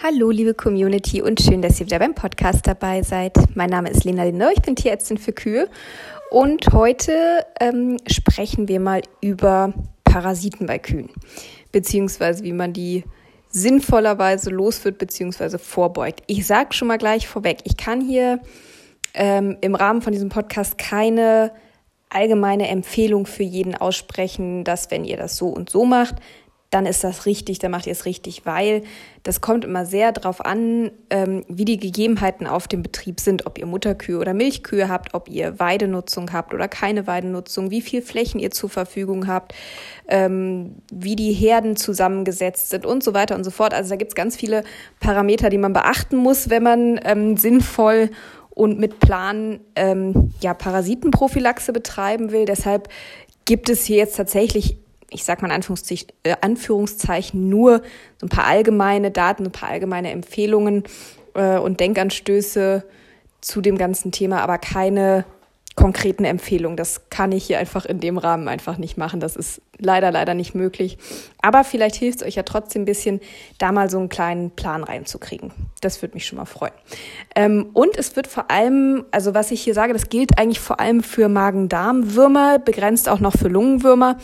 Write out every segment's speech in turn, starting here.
Hallo, liebe Community und schön, dass ihr wieder beim Podcast dabei seid. Mein Name ist Lena Lindau, ich bin Tierärztin für Kühe und heute ähm, sprechen wir mal über Parasiten bei Kühen, beziehungsweise wie man die sinnvollerweise los wird, beziehungsweise vorbeugt. Ich sage schon mal gleich vorweg, ich kann hier ähm, im Rahmen von diesem Podcast keine allgemeine Empfehlung für jeden aussprechen, dass wenn ihr das so und so macht, dann ist das richtig, dann macht ihr es richtig, weil das kommt immer sehr darauf an, ähm, wie die Gegebenheiten auf dem Betrieb sind, ob ihr Mutterkühe oder Milchkühe habt, ob ihr Weidenutzung habt oder keine Weidenutzung, wie viel Flächen ihr zur Verfügung habt, ähm, wie die Herden zusammengesetzt sind und so weiter und so fort. Also da gibt es ganz viele Parameter, die man beachten muss, wenn man ähm, sinnvoll und mit Plan ähm, ja, Parasitenprophylaxe betreiben will. Deshalb gibt es hier jetzt tatsächlich ich sag mal in Anführungszeichen, äh, Anführungszeichen nur so ein paar allgemeine Daten, ein paar allgemeine Empfehlungen äh, und Denkanstöße zu dem ganzen Thema, aber keine konkreten Empfehlungen. Das kann ich hier einfach in dem Rahmen einfach nicht machen. Das ist leider, leider nicht möglich. Aber vielleicht hilft es euch ja trotzdem ein bisschen, da mal so einen kleinen Plan reinzukriegen. Das würde mich schon mal freuen. Ähm, und es wird vor allem, also was ich hier sage, das gilt eigentlich vor allem für Magen-Darm-Würmer, begrenzt auch noch für Lungenwürmer.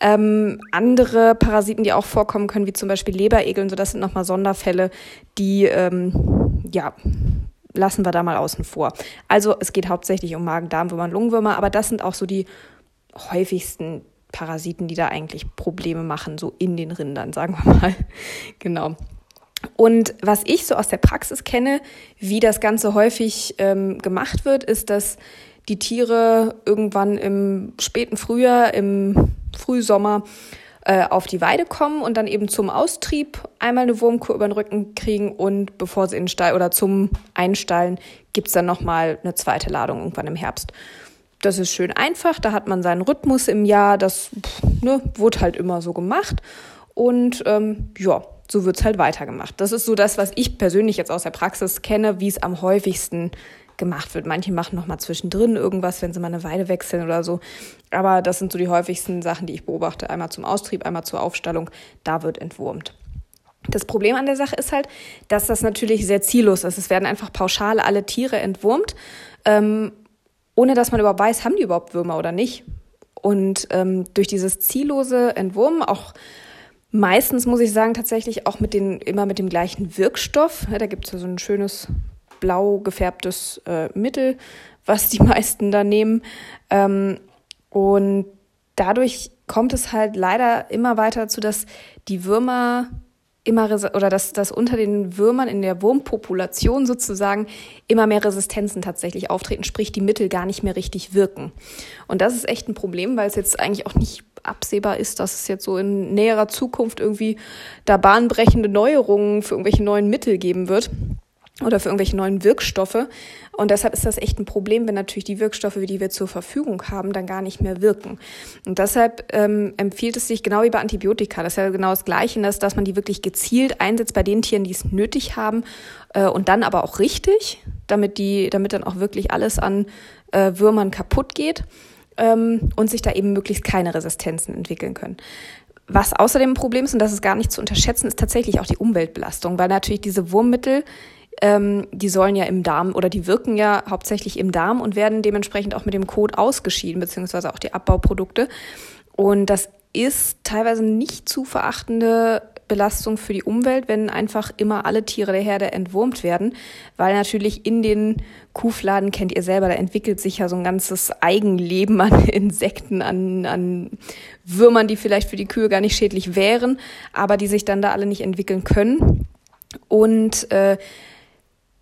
Ähm, andere Parasiten, die auch vorkommen können, wie zum Beispiel Leberegeln, so das sind nochmal Sonderfälle, die ähm, ja lassen wir da mal außen vor. Also es geht hauptsächlich um Magen-Darm-Würmer und Lungenwürmer, aber das sind auch so die häufigsten Parasiten, die da eigentlich Probleme machen, so in den Rindern, sagen wir mal. genau. Und was ich so aus der Praxis kenne, wie das Ganze häufig ähm, gemacht wird, ist, dass die Tiere irgendwann im späten Frühjahr, im Frühsommer äh, auf die Weide kommen und dann eben zum Austrieb einmal eine Wurmkur über den Rücken kriegen und bevor sie in den Stall oder zum Einstallen gibt's dann nochmal eine zweite Ladung irgendwann im Herbst. Das ist schön einfach, da hat man seinen Rhythmus im Jahr, das ne, wurde halt immer so gemacht und ähm, ja, so wird's halt weitergemacht. Das ist so das, was ich persönlich jetzt aus der Praxis kenne, wie es am häufigsten gemacht wird. Manche machen noch mal zwischendrin irgendwas, wenn sie mal eine Weide wechseln oder so. Aber das sind so die häufigsten Sachen, die ich beobachte. Einmal zum Austrieb, einmal zur Aufstallung. Da wird entwurmt. Das Problem an der Sache ist halt, dass das natürlich sehr ziellos ist. Es werden einfach pauschal alle Tiere entwurmt, ähm, ohne dass man überhaupt weiß, haben die überhaupt Würmer oder nicht. Und ähm, durch dieses ziellose Entwurmen, auch meistens muss ich sagen, tatsächlich auch mit den, immer mit dem gleichen Wirkstoff. Da gibt es ja so ein schönes blau gefärbtes äh, Mittel, was die meisten da nehmen. Ähm, und dadurch kommt es halt leider immer weiter dazu, dass die Würmer immer oder dass, dass unter den Würmern in der Wurmpopulation sozusagen immer mehr Resistenzen tatsächlich auftreten, sprich die Mittel gar nicht mehr richtig wirken. Und das ist echt ein Problem, weil es jetzt eigentlich auch nicht absehbar ist, dass es jetzt so in näherer Zukunft irgendwie da bahnbrechende Neuerungen für irgendwelche neuen Mittel geben wird oder für irgendwelche neuen Wirkstoffe. Und deshalb ist das echt ein Problem, wenn natürlich die Wirkstoffe, die wir zur Verfügung haben, dann gar nicht mehr wirken. Und deshalb ähm, empfiehlt es sich genau wie bei Antibiotika, das ist ja genau das Gleiche, dass, dass man die wirklich gezielt einsetzt bei den Tieren, die es nötig haben äh, und dann aber auch richtig, damit die, damit dann auch wirklich alles an äh, Würmern kaputt geht ähm, und sich da eben möglichst keine Resistenzen entwickeln können. Was außerdem ein Problem ist, und das ist gar nicht zu unterschätzen, ist tatsächlich auch die Umweltbelastung, weil natürlich diese Wurmmittel ähm, die sollen ja im Darm oder die wirken ja hauptsächlich im Darm und werden dementsprechend auch mit dem Kot ausgeschieden, beziehungsweise auch die Abbauprodukte. Und das ist teilweise nicht zu verachtende Belastung für die Umwelt, wenn einfach immer alle Tiere der Herde entwurmt werden, weil natürlich in den Kuhfladen, kennt ihr selber, da entwickelt sich ja so ein ganzes Eigenleben an Insekten, an, an Würmern, die vielleicht für die Kühe gar nicht schädlich wären, aber die sich dann da alle nicht entwickeln können. Und äh,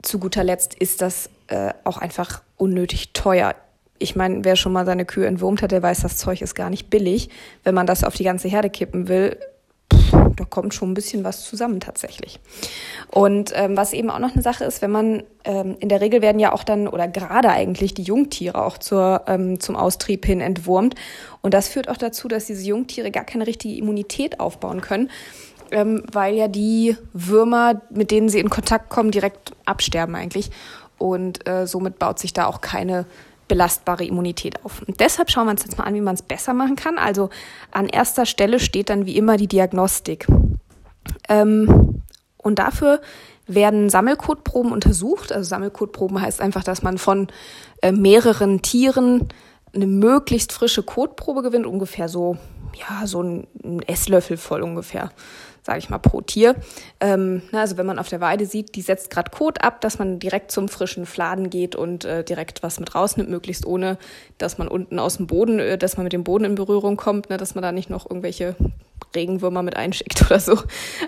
zu guter Letzt ist das äh, auch einfach unnötig teuer. Ich meine, wer schon mal seine Kühe entwurmt hat, der weiß, das Zeug ist gar nicht billig. Wenn man das auf die ganze Herde kippen will, pff, da kommt schon ein bisschen was zusammen tatsächlich. Und ähm, was eben auch noch eine Sache ist, wenn man ähm, in der Regel werden ja auch dann oder gerade eigentlich die Jungtiere auch zur, ähm, zum Austrieb hin entwurmt. Und das führt auch dazu, dass diese Jungtiere gar keine richtige Immunität aufbauen können ähm, weil ja die Würmer, mit denen sie in Kontakt kommen, direkt absterben eigentlich. Und äh, somit baut sich da auch keine belastbare Immunität auf. Und deshalb schauen wir uns jetzt mal an, wie man es besser machen kann. Also an erster Stelle steht dann wie immer die Diagnostik. Ähm, Und dafür werden Sammelkotproben untersucht. Also Sammelkotproben heißt einfach, dass man von äh, mehreren Tieren eine möglichst frische Kotprobe gewinnt, ungefähr so, ja, so ein, ein Esslöffel voll ungefähr, sage ich mal, pro Tier. Ähm, na, also wenn man auf der Weide sieht, die setzt gerade Kot ab, dass man direkt zum frischen Fladen geht und äh, direkt was mit rausnimmt, möglichst ohne, dass man unten aus dem Boden, äh, dass man mit dem Boden in Berührung kommt, ne, dass man da nicht noch irgendwelche Regenwürmer mit einschickt oder so.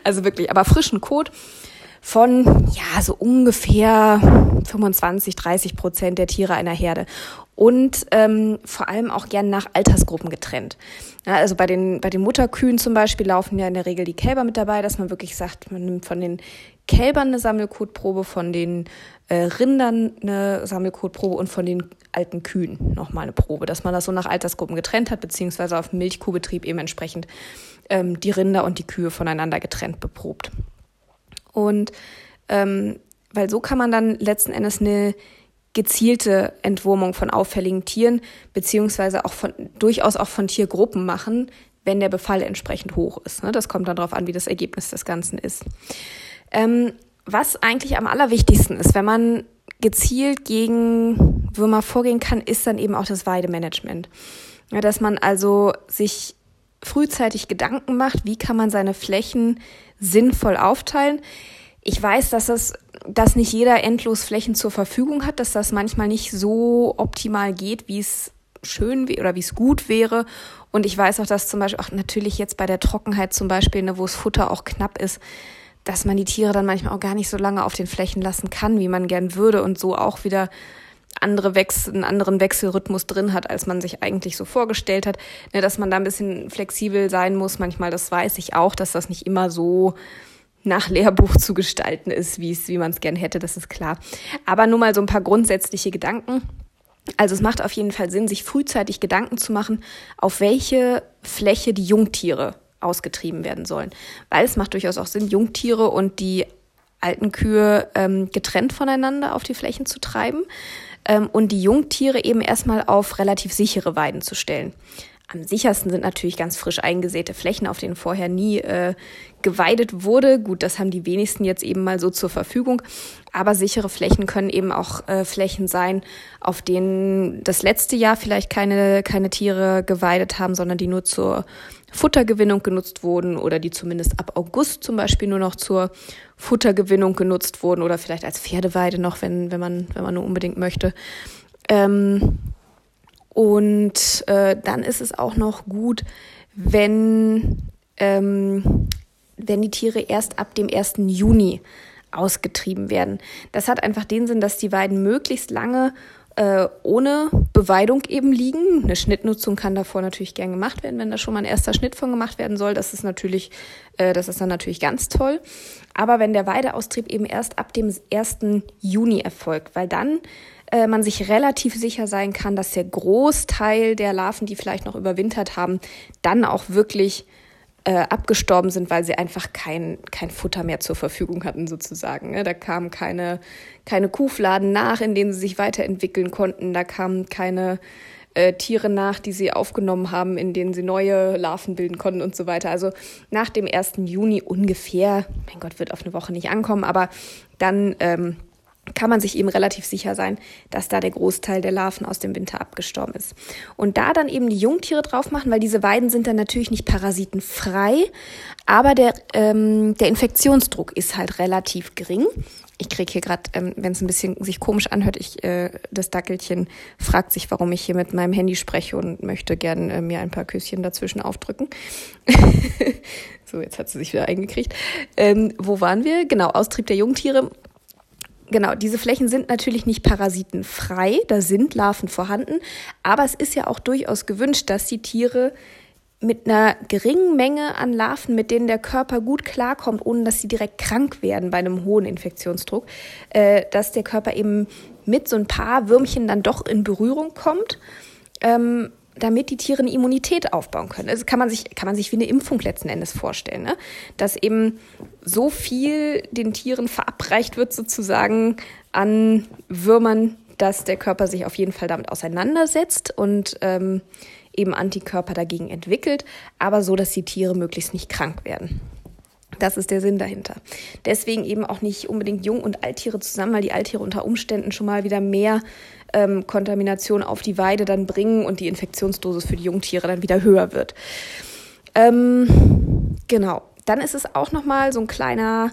Also wirklich, aber frischen Kot von, ja, so ungefähr 25, 30 Prozent der Tiere einer Herde. Und ähm, vor allem auch gern nach Altersgruppen getrennt. Ja, also bei den, bei den Mutterkühen zum Beispiel laufen ja in der Regel die Kälber mit dabei, dass man wirklich sagt, man nimmt von den Kälbern eine Sammelkotprobe, von den äh, Rindern eine Sammelkotprobe und von den alten Kühen nochmal eine Probe, dass man das so nach Altersgruppen getrennt hat, beziehungsweise auf Milchkuhbetrieb eben entsprechend ähm, die Rinder und die Kühe voneinander getrennt beprobt. Und ähm, weil so kann man dann letzten Endes eine gezielte Entwurmung von auffälligen Tieren, beziehungsweise auch von, durchaus auch von Tiergruppen machen, wenn der Befall entsprechend hoch ist. Ne? Das kommt dann darauf an, wie das Ergebnis des Ganzen ist. Ähm, was eigentlich am allerwichtigsten ist, wenn man gezielt gegen Würmer vorgehen kann, ist dann eben auch das Weidemanagement. Dass man also sich frühzeitig Gedanken macht, wie kann man seine Flächen sinnvoll aufteilen. Ich weiß, dass es, dass nicht jeder endlos Flächen zur Verfügung hat, dass das manchmal nicht so optimal geht, wie es schön oder wie es gut wäre. Und ich weiß auch, dass zum Beispiel auch natürlich jetzt bei der Trockenheit zum Beispiel, ne, wo das Futter auch knapp ist, dass man die Tiere dann manchmal auch gar nicht so lange auf den Flächen lassen kann, wie man gern würde und so auch wieder andere Wechsel, einen anderen Wechselrhythmus drin hat, als man sich eigentlich so vorgestellt hat. Ne, dass man da ein bisschen flexibel sein muss. Manchmal, das weiß ich auch, dass das nicht immer so nach Lehrbuch zu gestalten ist, wie es, wie man es gern hätte, das ist klar. Aber nur mal so ein paar grundsätzliche Gedanken. Also es macht auf jeden Fall Sinn, sich frühzeitig Gedanken zu machen, auf welche Fläche die Jungtiere ausgetrieben werden sollen. Weil es macht durchaus auch Sinn, Jungtiere und die alten Kühe ähm, getrennt voneinander auf die Flächen zu treiben ähm, und die Jungtiere eben erstmal auf relativ sichere Weiden zu stellen. Am sichersten sind natürlich ganz frisch eingesäte Flächen, auf denen vorher nie äh, geweidet wurde. Gut, das haben die wenigsten jetzt eben mal so zur Verfügung. Aber sichere Flächen können eben auch äh, Flächen sein, auf denen das letzte Jahr vielleicht keine, keine Tiere geweidet haben, sondern die nur zur Futtergewinnung genutzt wurden oder die zumindest ab August zum Beispiel nur noch zur Futtergewinnung genutzt wurden oder vielleicht als Pferdeweide noch, wenn, wenn man, wenn man nur unbedingt möchte. Ähm, und äh, dann ist es auch noch gut, wenn, ähm, wenn die Tiere erst ab dem 1. Juni ausgetrieben werden. Das hat einfach den Sinn, dass die Weiden möglichst lange äh, ohne Beweidung eben liegen. Eine Schnittnutzung kann davor natürlich gern gemacht werden, wenn da schon mal ein erster Schnitt von gemacht werden soll. Das ist natürlich, äh, das ist dann natürlich ganz toll. Aber wenn der Weideaustrieb eben erst ab dem 1. Juni erfolgt, weil dann äh, man sich relativ sicher sein kann, dass der Großteil der Larven, die vielleicht noch überwintert haben, dann auch wirklich äh, abgestorben sind, weil sie einfach kein, kein Futter mehr zur Verfügung hatten, sozusagen. Ne? Da kamen keine, keine Kuhfladen nach, in denen sie sich weiterentwickeln konnten. Da kamen keine äh, Tiere nach, die sie aufgenommen haben, in denen sie neue Larven bilden konnten und so weiter. Also nach dem 1. Juni ungefähr, mein Gott, wird auf eine Woche nicht ankommen, aber dann ähm, kann man sich eben relativ sicher sein, dass da der Großteil der Larven aus dem Winter abgestorben ist. Und da dann eben die Jungtiere drauf machen, weil diese Weiden sind dann natürlich nicht parasitenfrei, aber der, ähm, der Infektionsdruck ist halt relativ gering. Ich kriege hier gerade, ähm, wenn es ein bisschen sich komisch anhört, ich äh, das Dackelchen fragt sich, warum ich hier mit meinem Handy spreche und möchte gern äh, mir ein paar Küsschen dazwischen aufdrücken. so, jetzt hat sie sich wieder eingekriegt. Ähm, wo waren wir? Genau, Austrieb der Jungtiere genau, diese Flächen sind natürlich nicht parasitenfrei, da sind Larven vorhanden, aber es ist ja auch durchaus gewünscht, dass die Tiere mit einer geringen Menge an Larven, mit denen der Körper gut klarkommt, ohne dass sie direkt krank werden bei einem hohen Infektionsdruck, äh, dass der Körper eben mit so ein paar Würmchen dann doch in Berührung kommt. Ähm, damit die Tiere eine Immunität aufbauen können. Also kann man sich, kann man sich wie eine Impfung letzten Endes vorstellen, ne? dass eben so viel den Tieren verabreicht wird sozusagen an Würmern, dass der Körper sich auf jeden Fall damit auseinandersetzt und ähm, eben Antikörper dagegen entwickelt, aber so, dass die Tiere möglichst nicht krank werden. Das ist der Sinn dahinter. Deswegen eben auch nicht unbedingt Jung- und Alttiere zusammen, weil die Alttiere unter Umständen schon mal wieder mehr ähm, Kontamination auf die Weide dann bringen und die Infektionsdosis für die Jungtiere dann wieder höher wird. Ähm, genau. Dann ist es auch nochmal so ein kleiner,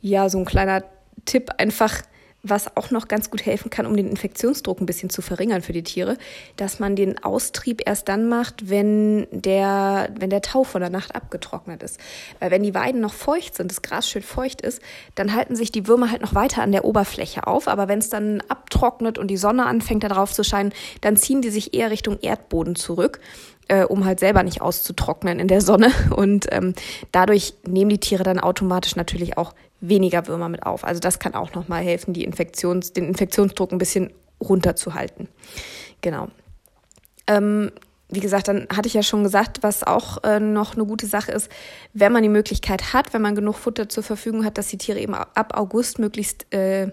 ja, so ein kleiner Tipp einfach, was auch noch ganz gut helfen kann, um den Infektionsdruck ein bisschen zu verringern für die Tiere, dass man den Austrieb erst dann macht, wenn der, wenn der Tau von der Nacht abgetrocknet ist. Weil wenn die Weiden noch feucht sind, das Gras schön feucht ist, dann halten sich die Würmer halt noch weiter an der Oberfläche auf. Aber wenn es dann abtrocknet und die Sonne anfängt darauf zu scheinen, dann ziehen die sich eher Richtung Erdboden zurück äh, um halt selber nicht auszutrocknen in der Sonne. Und ähm, dadurch nehmen die Tiere dann automatisch natürlich auch weniger Würmer mit auf. Also das kann auch nochmal helfen, die Infektions-, den Infektionsdruck ein bisschen runterzuhalten. Genau. Ähm, wie gesagt, dann hatte ich ja schon gesagt, was auch äh, noch eine gute Sache ist, wenn man die Möglichkeit hat, wenn man genug Futter zur Verfügung hat, dass die Tiere eben ab August möglichst äh,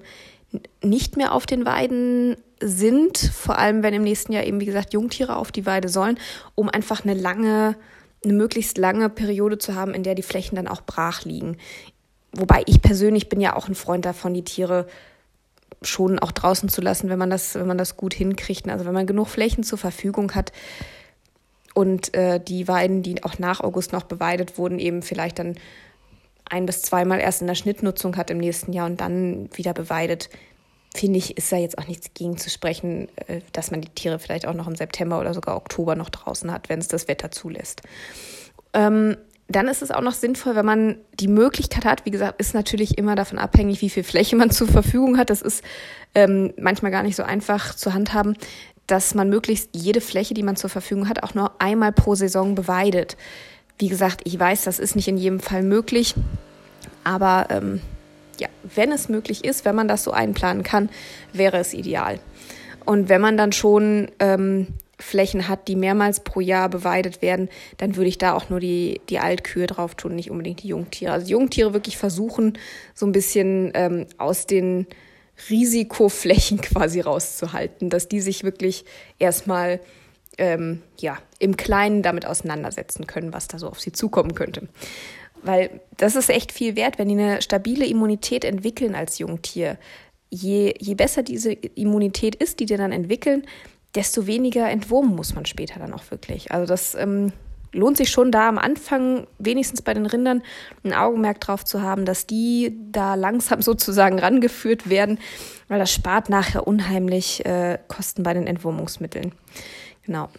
nicht mehr auf den Weiden sind, vor allem wenn im nächsten Jahr eben, wie gesagt, Jungtiere auf die Weide sollen, um einfach eine lange, eine möglichst lange Periode zu haben, in der die Flächen dann auch brach liegen. Wobei ich persönlich bin ja auch ein Freund davon, die Tiere schon auch draußen zu lassen, wenn man das, wenn man das gut hinkriegt. Also wenn man genug Flächen zur Verfügung hat und äh, die Weiden, die auch nach August noch beweidet wurden, eben vielleicht dann ein bis zweimal erst in der Schnittnutzung hat im nächsten Jahr und dann wieder beweidet, finde ich, ist da jetzt auch nichts gegen zu sprechen, äh, dass man die Tiere vielleicht auch noch im September oder sogar Oktober noch draußen hat, wenn es das Wetter zulässt. Ähm, dann ist es auch noch sinnvoll, wenn man die Möglichkeit hat, wie gesagt, ist natürlich immer davon abhängig, wie viel Fläche man zur Verfügung hat. Das ist ähm, manchmal gar nicht so einfach zu handhaben, dass man möglichst jede Fläche, die man zur Verfügung hat, auch nur einmal pro Saison beweidet. Wie gesagt, ich weiß, das ist nicht in jedem Fall möglich, aber ähm, ja, wenn es möglich ist, wenn man das so einplanen kann, wäre es ideal. Und wenn man dann schon ähm, Flächen hat, die mehrmals pro Jahr beweidet werden, dann würde ich da auch nur die, die Altkühe drauf tun, nicht unbedingt die Jungtiere. Also Jungtiere wirklich versuchen, so ein bisschen ähm, aus den Risikoflächen quasi rauszuhalten, dass die sich wirklich erstmal ähm, ja, im Kleinen damit auseinandersetzen können, was da so auf sie zukommen könnte. Weil das ist echt viel wert, wenn die eine stabile Immunität entwickeln als Jungtier. Je, je besser diese Immunität ist, die die dann entwickeln, desto weniger entwurmen muss man später dann auch wirklich. Also das ähm, lohnt sich schon da am Anfang, wenigstens bei den Rindern, ein Augenmerk drauf zu haben, dass die da langsam sozusagen rangeführt werden, weil das spart nachher unheimlich äh, Kosten bei den Entwurmungsmitteln. Genau.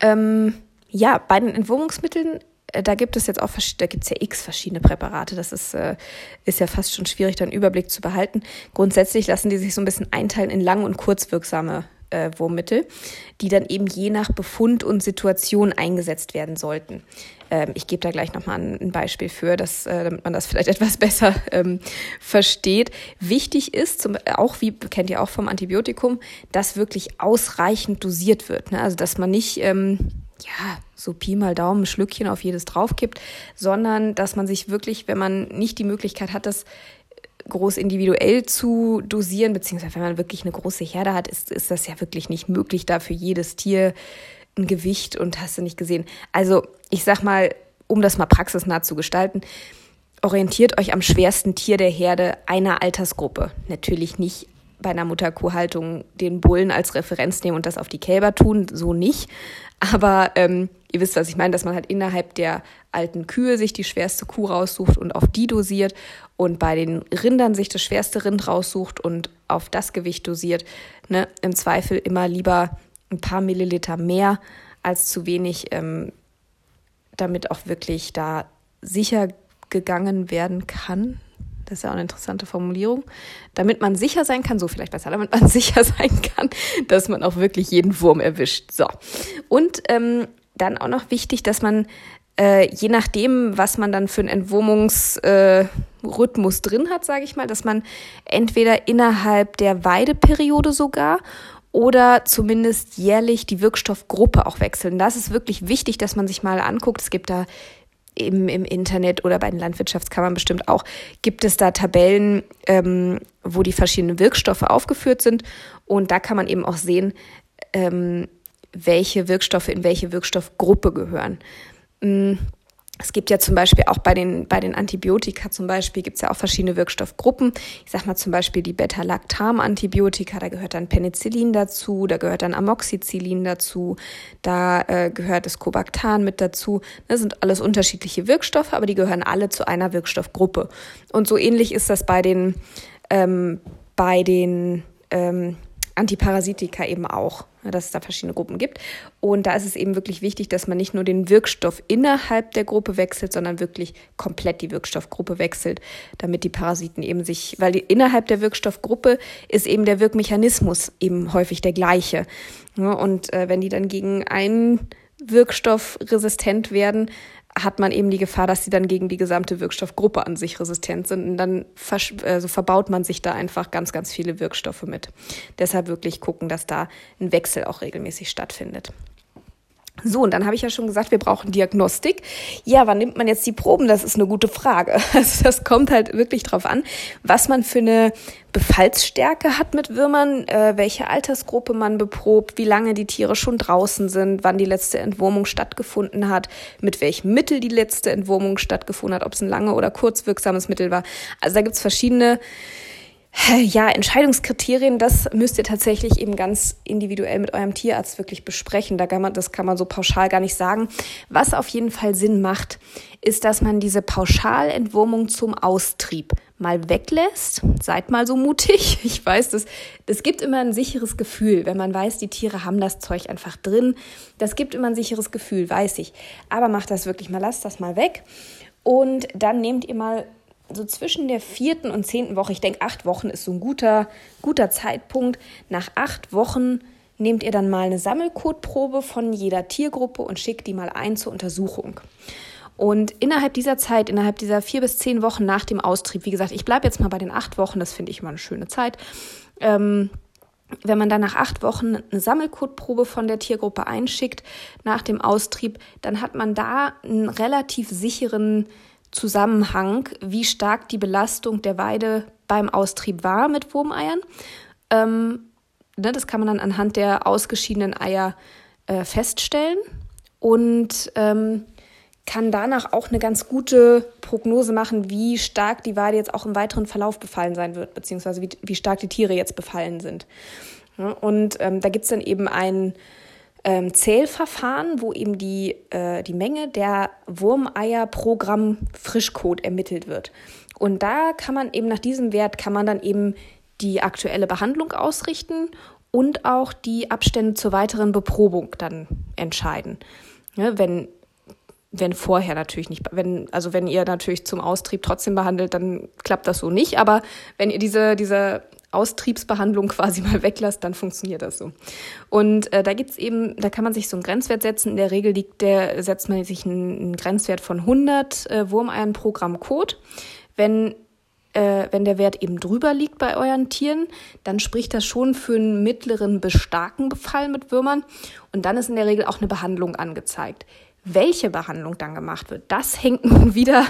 Ähm, ja, bei den Entwurmungsmitteln äh, da gibt es jetzt auch, da gibt es ja x verschiedene Präparate. Das ist, äh, ist ja fast schon schwierig, da einen Überblick zu behalten. Grundsätzlich lassen die sich so ein bisschen einteilen in lang- und kurzwirksame äh, Wurmmittel, die dann eben je nach Befund und Situation eingesetzt werden sollten. Ähm, ich gebe da gleich nochmal ein, ein Beispiel für, dass, äh, damit man das vielleicht etwas besser ähm, versteht. Wichtig ist, zum, auch wie kennt ihr auch vom Antibiotikum, dass wirklich ausreichend dosiert wird. Ne? Also dass man nicht ähm, ja, so Pi mal Daumen Schlückchen auf jedes draufkippt, sondern dass man sich wirklich, wenn man nicht die Möglichkeit hat, das groß individuell zu dosieren, beziehungsweise wenn man wirklich eine große Herde hat, ist, ist das ja wirklich nicht möglich, da für jedes Tier ein Gewicht und hast du nicht gesehen. Also ich sag mal, um das mal praxisnah zu gestalten, orientiert euch am schwersten Tier der Herde einer Altersgruppe. Natürlich nicht bei einer Mutterkuhhaltung den Bullen als Referenz nehmen und das auf die Kälber tun, so nicht. Aber ähm, ihr wisst, was ich meine, dass man halt innerhalb der alten Kühe sich die schwerste Kuh raussucht und auf die dosiert und bei den Rindern sich das schwerste Rind raussucht und auf das Gewicht dosiert. Ne? Im Zweifel immer lieber ein paar Milliliter mehr als zu wenig, ähm, damit auch wirklich da sicher gegangen werden kann. Das ist ja auch eine interessante Formulierung. Damit man sicher sein kann, so vielleicht besser, damit man sicher sein kann, dass man auch wirklich jeden Wurm erwischt. So. Und ähm, dann auch noch wichtig, dass man äh, je nachdem, was man dann für einen Entwurmungsrhythmus äh, drin hat, sage ich mal, dass man entweder innerhalb der Weideperiode sogar oder zumindest jährlich die Wirkstoffgruppe auch wechseln. Das ist wirklich wichtig, dass man sich mal anguckt. Es gibt da im, im Internet oder bei den Landwirtschaftskammern bestimmt auch, gibt es da Tabellen, ähm, wo die verschiedenen Wirkstoffe aufgeführt sind. Und da kann man eben auch sehen, ähm, welche Wirkstoffe in welche Wirkstoffgruppe gehören. Mm, es gibt ja zum Beispiel auch bei den, bei den Antibiotika zum Beispiel gibt es ja auch verschiedene Wirkstoffgruppen. Ich sag mal zum Beispiel die Beta-Lactam-Antibiotika, da gehört dann Penicillin dazu, da gehört dann Amoxicillin dazu, da äh, gehört das Cobactan mit dazu. Das sind alles unterschiedliche Wirkstoffe, aber die gehören alle zu einer Wirkstoffgruppe. Und so ähnlich ist das bei den, ähm, bei den ähm, Antiparasitika eben auch, dass es da verschiedene Gruppen gibt. Und da ist es eben wirklich wichtig, dass man nicht nur den Wirkstoff innerhalb der Gruppe wechselt, sondern wirklich komplett die Wirkstoffgruppe wechselt, damit die Parasiten eben sich, weil die, innerhalb der Wirkstoffgruppe ist eben der Wirkmechanismus eben häufig der gleiche. Und äh, wenn die dann gegen einen Wirkstoff resistent werden, hat man eben die Gefahr, dass sie dann gegen die gesamte Wirkstoffgruppe an sich resistent sind. Und dann also verbaut man sich da einfach ganz, ganz viele Wirkstoffe mit. Deshalb wirklich gucken, dass da ein Wechsel auch regelmäßig stattfindet. So, und dann habe ich ja schon gesagt, wir brauchen Diagnostik. Ja, wann nimmt man jetzt die Proben? Das ist eine gute Frage. Also das kommt halt wirklich drauf an, was man für eine Befallsstärke hat mit Würmern, äh, welche Altersgruppe man beprobt, wie lange die Tiere schon draußen sind, wann die letzte Entwurmung stattgefunden hat, mit welchem Mittel die letzte Entwurmung stattgefunden hat, ob es ein lange oder kurzwirksames Mittel war. Also da gibt's verschiedene ja, Entscheidungskriterien, das müsst ihr tatsächlich eben ganz individuell mit eurem Tierarzt wirklich besprechen. Da kann man, das kann man so pauschal gar nicht sagen. Was auf jeden Fall Sinn macht, ist, dass man diese Pauschalentwurmung zum Austrieb mal weglässt. Seid mal so mutig. Ich weiß, das, das gibt immer ein sicheres Gefühl, wenn man weiß, die Tiere haben das Zeug einfach drin. Das gibt immer ein sicheres Gefühl, weiß ich. Aber macht das wirklich mal, lasst das mal weg. Und dann nehmt ihr mal so zwischen der vierten und zehnten Woche, ich denke, acht Wochen ist so ein guter, guter Zeitpunkt. Nach acht Wochen nehmt ihr dann mal eine Sammelkotprobe von jeder Tiergruppe und schickt die mal ein zur Untersuchung. Und innerhalb dieser Zeit, innerhalb dieser vier bis zehn Wochen nach dem Austrieb, wie gesagt, ich bleibe jetzt mal bei den acht Wochen, das finde ich immer eine schöne Zeit. Ähm, wenn man dann nach acht Wochen eine Sammelkotprobe von der Tiergruppe einschickt nach dem Austrieb, dann hat man da einen relativ sicheren Zusammenhang, wie stark die Belastung der Weide beim Austrieb war mit Wurmeiern. Ähm, ne, das kann man dann anhand der ausgeschiedenen Eier äh, feststellen und ähm, kann danach auch eine ganz gute Prognose machen, wie stark die Weide jetzt auch im weiteren Verlauf befallen sein wird, beziehungsweise wie, wie stark die Tiere jetzt befallen sind. Ja, und ähm, da gibt's dann eben ein ähm, Zählverfahren, wo eben die, äh, die Menge der Wurmeier pro Gramm Frischkot ermittelt wird. Und da kann man eben nach diesem Wert kann man dann eben die aktuelle Behandlung ausrichten und auch die Abstände zur weiteren Beprobung dann entscheiden. Ja, wenn wenn vorher natürlich nicht, wenn, also wenn ihr natürlich zum Austrieb trotzdem behandelt, dann klappt das so nicht. Aber wenn ihr diese, diese Austriebsbehandlung quasi mal weglasst, dann funktioniert das so. Und äh, da gibt's eben, da kann man sich so einen Grenzwert setzen. In der Regel liegt der, setzt man sich einen, einen Grenzwert von 100 äh, Wurmeiern pro Gramm Kot. Wenn äh, wenn der Wert eben drüber liegt bei euren Tieren, dann spricht das schon für einen mittleren bis starken Befall mit Würmern. Und dann ist in der Regel auch eine Behandlung angezeigt. Welche Behandlung dann gemacht wird, das hängt nun wieder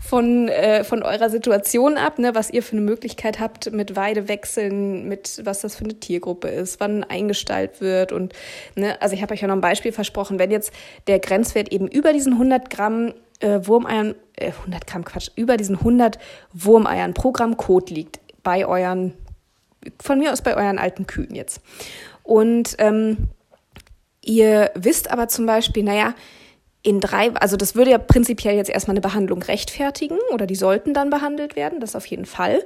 von, äh, von eurer Situation ab, ne, was ihr für eine Möglichkeit habt mit Weidewechseln, mit was das für eine Tiergruppe ist, wann eingestallt wird. Und ne, also ich habe euch ja noch ein Beispiel versprochen, wenn jetzt der Grenzwert eben über diesen 100 Gramm äh, Wurmeiern, äh, 100 Gramm Quatsch, über diesen 100 Wurmeiern pro Gramm Kot liegt bei euren, von mir aus bei euren alten Kühen jetzt. Und ähm, ihr wisst aber zum Beispiel, naja, in drei, also das würde ja prinzipiell jetzt erstmal eine Behandlung rechtfertigen oder die sollten dann behandelt werden, das auf jeden Fall.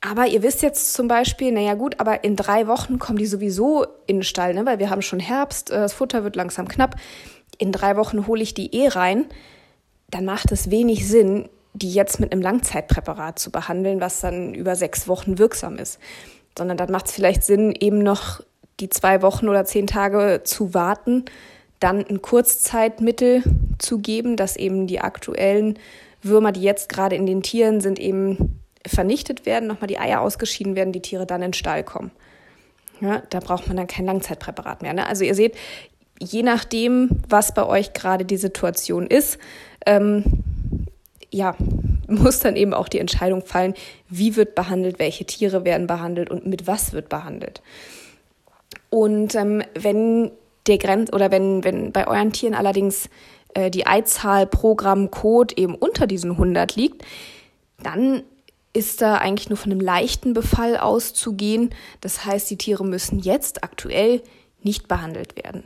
Aber ihr wisst jetzt zum Beispiel, naja gut, aber in drei Wochen kommen die sowieso in den Stall, ne? weil wir haben schon Herbst, äh, das Futter wird langsam knapp. In drei Wochen hole ich die eh rein. Dann macht es wenig Sinn, die jetzt mit einem Langzeitpräparat zu behandeln, was dann über sechs Wochen wirksam ist. Sondern dann macht es vielleicht Sinn, eben noch die zwei Wochen oder zehn Tage zu warten, dann ein Kurzzeitmittel zu geben, dass eben die aktuellen Würmer, die jetzt gerade in den Tieren sind, eben vernichtet werden, nochmal die Eier ausgeschieden werden, die Tiere dann in den Stall kommen. Ja, da braucht man dann kein Langzeitpräparat mehr. Ne? Also ihr seht, je nachdem, was bei euch gerade die Situation ist, ähm, ja, muss dann eben auch die Entscheidung fallen, wie wird behandelt, welche Tiere werden behandelt und mit was wird behandelt. Und ähm, wenn der Grenz oder wenn, wenn bei euren Tieren allerdings äh, die Eizahl pro Gramm Code eben unter diesen 100 liegt, dann ist da eigentlich nur von einem leichten Befall auszugehen. Das heißt, die Tiere müssen jetzt aktuell nicht behandelt werden.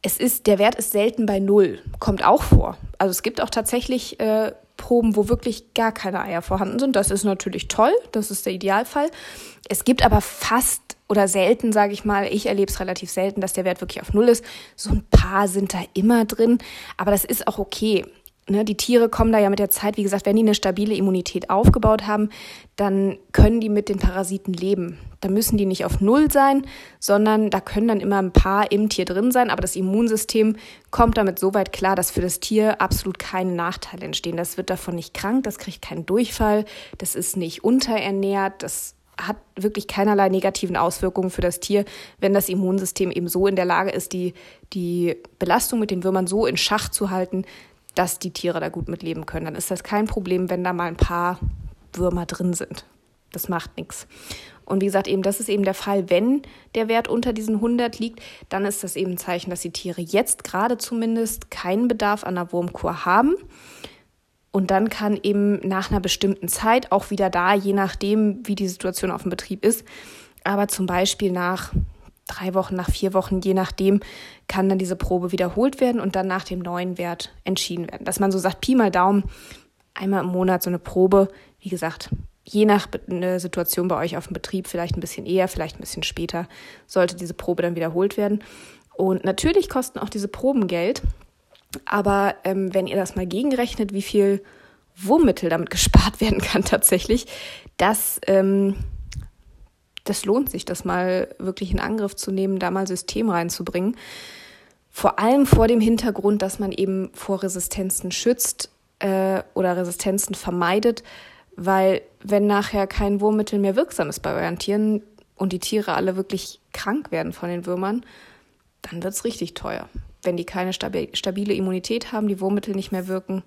Es ist, der Wert ist selten bei Null, kommt auch vor. Also es gibt auch tatsächlich äh, Proben, wo wirklich gar keine Eier vorhanden sind. Das ist natürlich toll, das ist der Idealfall. Es gibt aber fast oder selten, sage ich mal, ich erlebe es relativ selten, dass der Wert wirklich auf Null ist. So ein paar sind da immer drin, aber das ist auch okay. Ne, die Tiere kommen da ja mit der Zeit, wie gesagt, wenn die eine stabile Immunität aufgebaut haben, dann können die mit den Parasiten leben. Da müssen die nicht auf Null sein, sondern da können dann immer ein paar im Tier drin sein, aber das Immunsystem kommt damit so weit klar, dass für das Tier absolut keine Nachteile entstehen. Das wird davon nicht krank, das kriegt keinen Durchfall, das ist nicht unterernährt, das hat wirklich keinerlei negativen Auswirkungen für das Tier, wenn das Immunsystem eben so in der Lage ist, die, die Belastung mit den Würmern so in Schach zu halten, dass die Tiere da gut mitleben können. Dann ist das kein Problem, wenn da mal ein paar Würmer drin sind. Das macht nichts. Und wie gesagt, eben das ist eben der Fall, wenn der Wert unter diesen 100 liegt, dann ist das eben ein Zeichen, dass die Tiere jetzt gerade zumindest keinen Bedarf an einer Wurmkur haben. Und dann kann eben nach einer bestimmten Zeit auch wieder da, je nachdem, wie die Situation auf dem Betrieb ist, aber zum Beispiel nach drei Wochen, nach vier Wochen, je nachdem, kann dann diese Probe wiederholt werden und dann nach dem neuen Wert entschieden werden. Dass man so sagt, Pi mal Daumen, einmal im Monat so eine Probe, wie gesagt, je nach Situation bei euch auf dem Betrieb, vielleicht ein bisschen eher, vielleicht ein bisschen später, sollte diese Probe dann wiederholt werden. Und natürlich kosten auch diese Proben Geld, aber ähm, wenn ihr das mal gegenrechnet, wie viel Wurmmittel damit gespart werden kann tatsächlich, das ähm, das lohnt sich, das mal wirklich in Angriff zu nehmen, da mal System reinzubringen. Vor allem vor dem Hintergrund, dass man eben vor Resistenzen schützt äh, oder Resistenzen vermeidet, weil wenn nachher kein Wurmmittel mehr wirksam ist bei euren Tieren und die Tiere alle wirklich krank werden von den Würmern, dann wird es richtig teuer. Wenn die keine stabile Immunität haben, die Wurmmittel nicht mehr wirken.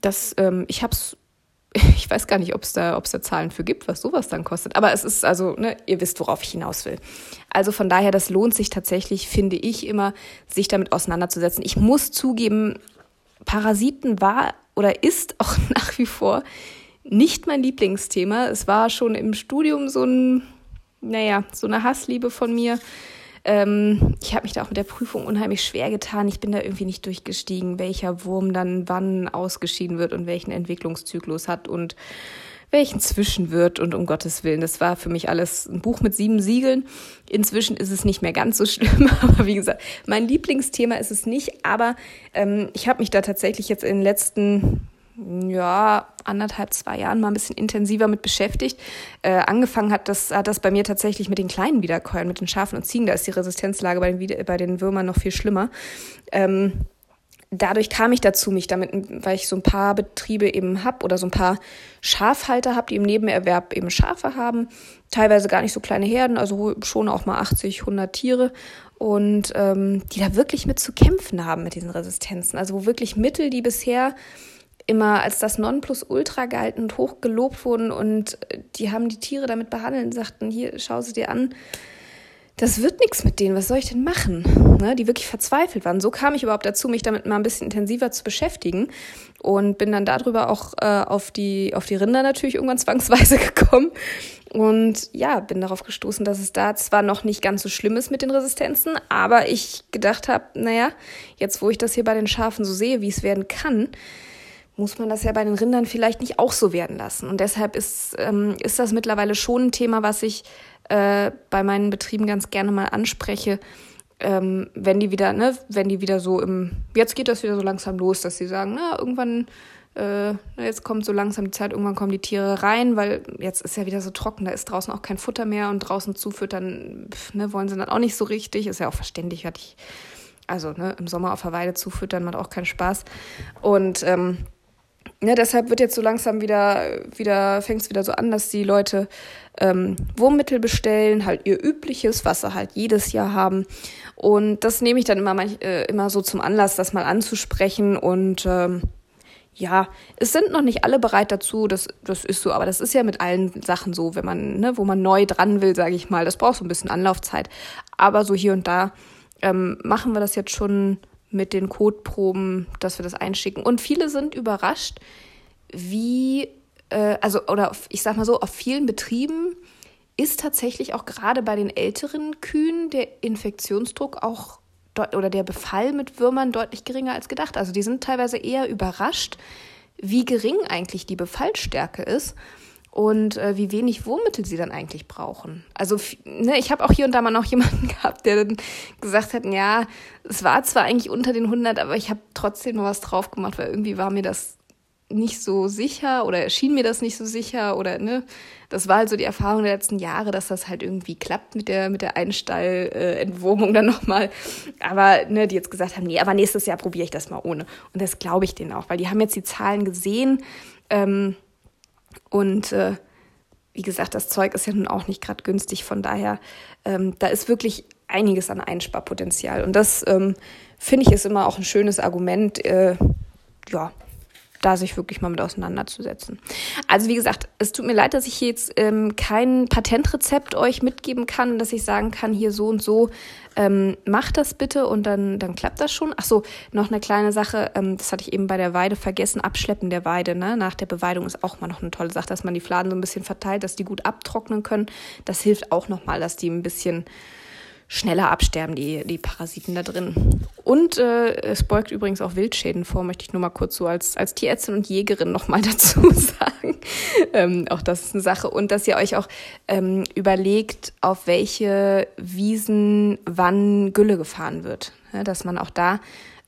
Das, ähm, ich habe es ich weiß gar nicht, ob es da, da Zahlen für gibt, was sowas dann kostet. Aber es ist also, ne, ihr wisst, worauf ich hinaus will. Also von daher, das lohnt sich tatsächlich, finde ich immer, sich damit auseinanderzusetzen. Ich muss zugeben, Parasiten war oder ist auch nach wie vor nicht mein Lieblingsthema. Es war schon im Studium so ein, naja, so eine Hassliebe von mir. Ähm, ich habe mich da auch mit der Prüfung unheimlich schwer getan. Ich bin da irgendwie nicht durchgestiegen, welcher Wurm dann wann ausgeschieden wird und welchen Entwicklungszyklus hat und welchen Zwischenwirt und um Gottes Willen. Das war für mich alles ein Buch mit sieben Siegeln. Inzwischen ist es nicht mehr ganz so schlimm, aber wie gesagt, mein Lieblingsthema ist es nicht. Aber ähm, ich habe mich da tatsächlich jetzt in den letzten ja, anderthalb, zwei Jahren mal ein bisschen intensiver mit beschäftigt. Äh, angefangen hat das, hat das bei mir tatsächlich mit den kleinen Wiederkäuern, mit den Schafen und Ziegen. Da ist die Resistenzlage bei den, bei den Würmern noch viel schlimmer. Ähm, dadurch kam ich dazu, mich damit, weil ich so ein paar Betriebe eben hab oder so ein paar Schafhalter hab, die im Nebenerwerb eben Schafe haben. Teilweise gar nicht so kleine Herden, also schon auch mal 80, 100 Tiere und ähm, die da wirklich mit zu kämpfen haben mit diesen Resistenzen. Also wo wirklich Mittel, die bisher immer als das Nonplusultra galten und hoch gelobt wurden und die haben die Tiere damit behandelt und sagten, hier, schau sie dir an. Das wird nichts mit denen, was soll ich denn machen? Ne, die wirklich verzweifelt waren. So kam ich überhaupt dazu, mich damit mal ein bisschen intensiver zu beschäftigen und bin dann darüber auch äh, auf, die, auf die Rinder natürlich irgendwann zwangsweise gekommen. Und ja, bin darauf gestoßen, dass es da zwar noch nicht ganz so schlimm ist mit den Resistenzen, aber ich gedacht habe, naja, jetzt wo ich das hier bei den Schafen so sehe, wie es werden kann, muss man das ja bei den Rindern vielleicht nicht auch so werden lassen. Und deshalb ist, ähm, ist das mittlerweile schon ein Thema, was ich äh, bei meinen Betrieben ganz gerne mal anspreche, ähm, wenn die wieder, ne, wenn die wieder so im, jetzt geht das wieder so langsam los, dass sie sagen, na, irgendwann, äh, jetzt kommt so langsam die Zeit, irgendwann kommen die Tiere rein, weil jetzt ist ja wieder so trocken, da ist draußen auch kein Futter mehr und draußen zufüttern, pf, ne, wollen sie dann auch nicht so richtig, ist ja auch verständlich, hatte ich, also ne, im Sommer auf der Weide zufüttern macht auch keinen Spaß. Und ähm, Ne, deshalb wird jetzt so langsam wieder, wieder fängt es wieder so an, dass die Leute ähm, Wurmmittel bestellen, halt ihr übliches, was sie halt jedes Jahr haben. Und das nehme ich dann immer, manch, äh, immer so zum Anlass, das mal anzusprechen. Und ähm, ja, es sind noch nicht alle bereit dazu, das, das ist so, aber das ist ja mit allen Sachen so, wenn man, ne, wo man neu dran will, sage ich mal, das braucht so ein bisschen Anlaufzeit. Aber so hier und da ähm, machen wir das jetzt schon mit den Kotproben, dass wir das einschicken. Und viele sind überrascht, wie, äh, also, oder ich sag mal so, auf vielen Betrieben ist tatsächlich auch gerade bei den älteren Kühen der Infektionsdruck auch oder der Befall mit Würmern deutlich geringer als gedacht. Also die sind teilweise eher überrascht, wie gering eigentlich die Befallstärke ist und äh, wie wenig Wurmmittel sie dann eigentlich brauchen. Also ne, ich habe auch hier und da mal noch jemanden gehabt, der dann gesagt hat, ja, es war zwar eigentlich unter den 100, aber ich habe trotzdem noch was drauf gemacht, weil irgendwie war mir das nicht so sicher oder erschien mir das nicht so sicher oder ne, das war halt so die Erfahrung der letzten Jahre, dass das halt irgendwie klappt mit der mit der Einstallentwurmung äh, dann nochmal. Aber ne, die jetzt gesagt haben, nee, aber nächstes Jahr probiere ich das mal ohne. Und das glaube ich denen auch, weil die haben jetzt die Zahlen gesehen ähm, und äh, wie gesagt, das Zeug ist ja nun auch nicht gerade günstig. Von daher, ähm, da ist wirklich einiges an Einsparpotenzial. Und das ähm, finde ich ist immer auch ein schönes Argument. Äh, ja, da sich wirklich mal mit auseinanderzusetzen. Also wie gesagt, es tut mir leid, dass ich jetzt ähm, kein Patentrezept euch mitgeben kann, dass ich sagen kann, hier so und so, ähm, macht das bitte und dann, dann klappt das schon. Ach so, noch eine kleine Sache, ähm, das hatte ich eben bei der Weide vergessen, Abschleppen der Weide ne? nach der Beweidung ist auch mal noch eine tolle Sache, dass man die Fladen so ein bisschen verteilt, dass die gut abtrocknen können. Das hilft auch nochmal, dass die ein bisschen schneller absterben, die, die Parasiten da drin. Und äh, es beugt übrigens auch Wildschäden vor, möchte ich nur mal kurz so als, als Tierärztin und Jägerin nochmal dazu sagen. ähm, auch das ist eine Sache. Und dass ihr euch auch ähm, überlegt, auf welche Wiesen wann Gülle gefahren wird. Ja, dass man auch da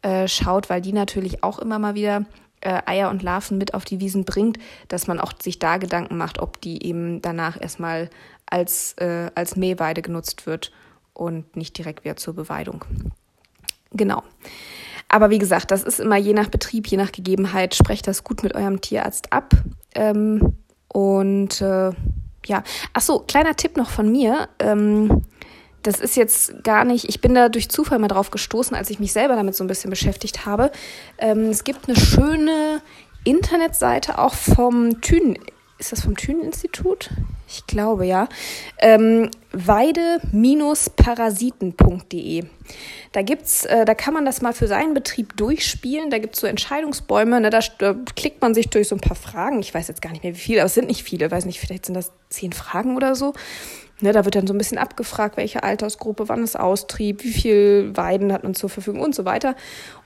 äh, schaut, weil die natürlich auch immer mal wieder äh, Eier und Larven mit auf die Wiesen bringt, dass man auch sich da Gedanken macht, ob die eben danach erstmal als, äh, als Mähweide genutzt wird und nicht direkt wieder zur Beweidung. Genau. Aber wie gesagt, das ist immer je nach Betrieb, je nach Gegebenheit. Sprecht das gut mit eurem Tierarzt ab. Ähm, und äh, ja, ach so, kleiner Tipp noch von mir. Ähm, das ist jetzt gar nicht, ich bin da durch Zufall mal drauf gestoßen, als ich mich selber damit so ein bisschen beschäftigt habe. Ähm, es gibt eine schöne Internetseite auch vom Thünen ist das vom Thünen-Institut? Ich glaube ja. Ähm, Weide-parasiten.de. Da gibt's, äh, da kann man das mal für seinen Betrieb durchspielen. Da gibt's so Entscheidungsbäume. Ne? Da, da, klickt man sich durch so ein paar Fragen. Ich weiß jetzt gar nicht mehr wie viele, aber es sind nicht viele. Weiß nicht, vielleicht sind das zehn Fragen oder so. Ne, da wird dann so ein bisschen abgefragt, welche Altersgruppe, wann es austrieb, wie viel Weiden hat man zur Verfügung und so weiter.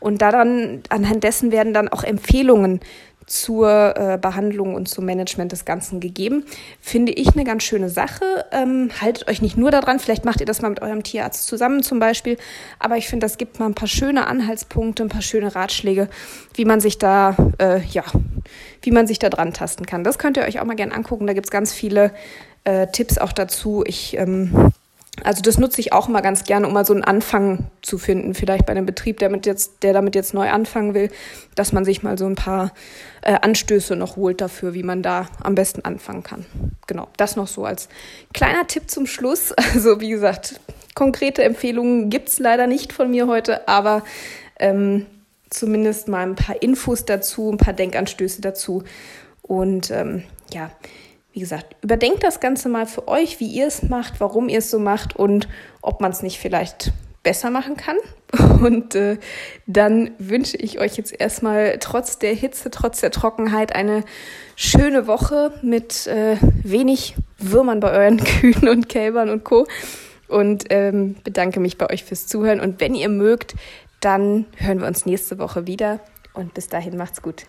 Und da dann anhand dessen werden dann auch Empfehlungen zur äh, Behandlung und zum Management des Ganzen gegeben. Finde ich eine ganz schöne Sache. Ähm, haltet euch nicht nur daran, vielleicht macht ihr das mal mit eurem Tierarzt zusammen zum Beispiel. Aber ich finde, das gibt mal ein paar schöne Anhaltspunkte, ein paar schöne Ratschläge, wie man sich da, äh, ja, wie man sich da dran tasten kann. Das könnt ihr euch auch mal gerne angucken. Da gibt es ganz viele äh, Tipps auch dazu. Ich ähm, also das nutze ich auch mal ganz gerne, um mal so einen Anfang zu finden, vielleicht bei einem Betrieb, der, mit jetzt, der damit jetzt neu anfangen will, dass man sich mal so ein paar äh, Anstöße noch holt dafür, wie man da am besten anfangen kann. Genau, das noch so als kleiner Tipp zum Schluss. Also wie gesagt, konkrete Empfehlungen gibt's leider nicht von mir heute, aber ähm, zumindest mal ein paar Infos dazu, ein paar Denkanstöße dazu. Und ähm, ja, wie gesagt, überdenkt das Ganze mal für euch, wie ihr es macht, warum ihr es so macht und ob man es nicht vielleicht besser machen kann. Und äh, dann wünsche ich euch jetzt erstmal trotz der Hitze, trotz der Trockenheit eine schöne Woche mit äh, wenig Würmern bei euren Kühen und Kälbern und Co. Und ähm, bedanke mich bei euch fürs Zuhören. Und wenn ihr mögt, dann hören wir uns nächste Woche wieder. Und bis dahin macht's gut.